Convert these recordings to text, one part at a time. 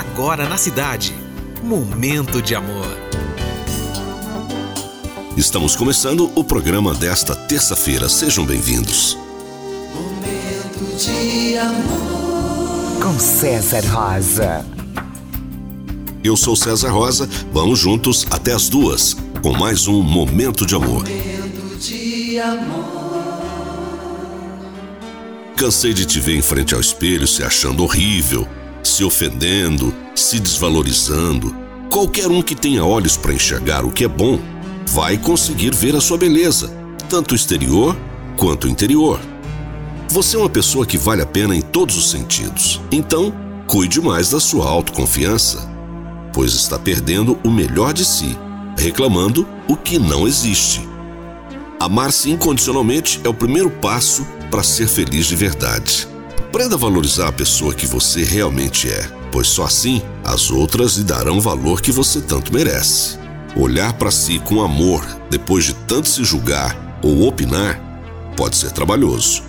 agora na cidade. Momento de amor. Estamos começando o programa desta terça-feira. Sejam bem-vindos. Momento de amor. Com César Rosa. Eu sou César Rosa. Vamos juntos até as duas com mais um Momento de Amor. Momento de amor. Cansei de te ver em frente ao espelho se achando horrível, se ofendendo, se desvalorizando. Qualquer um que tenha olhos para enxergar o que é bom vai conseguir ver a sua beleza, tanto exterior quanto interior. Você é uma pessoa que vale a pena em todos os sentidos. Então, cuide mais da sua autoconfiança, pois está perdendo o melhor de si, reclamando o que não existe. Amar-se incondicionalmente é o primeiro passo para ser feliz de verdade. Aprenda a valorizar a pessoa que você realmente é, pois só assim as outras lhe darão o valor que você tanto merece. Olhar para si com amor depois de tanto se julgar ou opinar pode ser trabalhoso.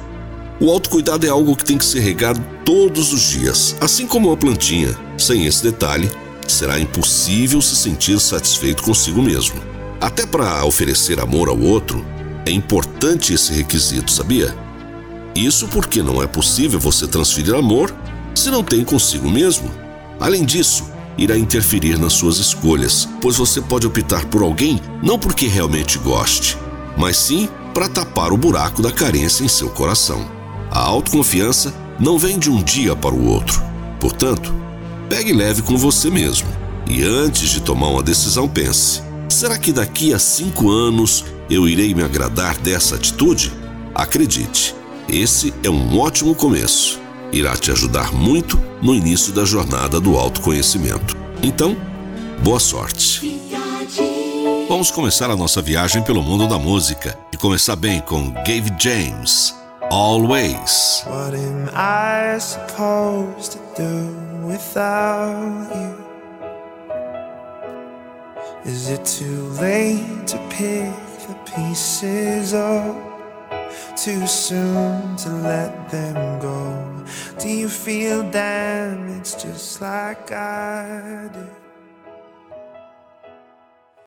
O autocuidado é algo que tem que ser regado todos os dias, assim como uma plantinha. Sem esse detalhe, será impossível se sentir satisfeito consigo mesmo. Até para oferecer amor ao outro, é importante esse requisito, sabia? Isso porque não é possível você transferir amor se não tem consigo mesmo. Além disso, irá interferir nas suas escolhas, pois você pode optar por alguém não porque realmente goste, mas sim para tapar o buraco da carência em seu coração. A autoconfiança não vem de um dia para o outro. Portanto, pegue leve com você mesmo e antes de tomar uma decisão, pense: será que daqui a cinco anos eu irei me agradar dessa atitude? Acredite, esse é um ótimo começo. Irá te ajudar muito no início da jornada do autoconhecimento. Então, boa sorte. Vamos começar a nossa viagem pelo mundo da música e começar bem com Gave James, Always. What am I supposed to do without you? Is it too late to pick the pieces up? Too soon to let them go? Do you feel damaged just like I do?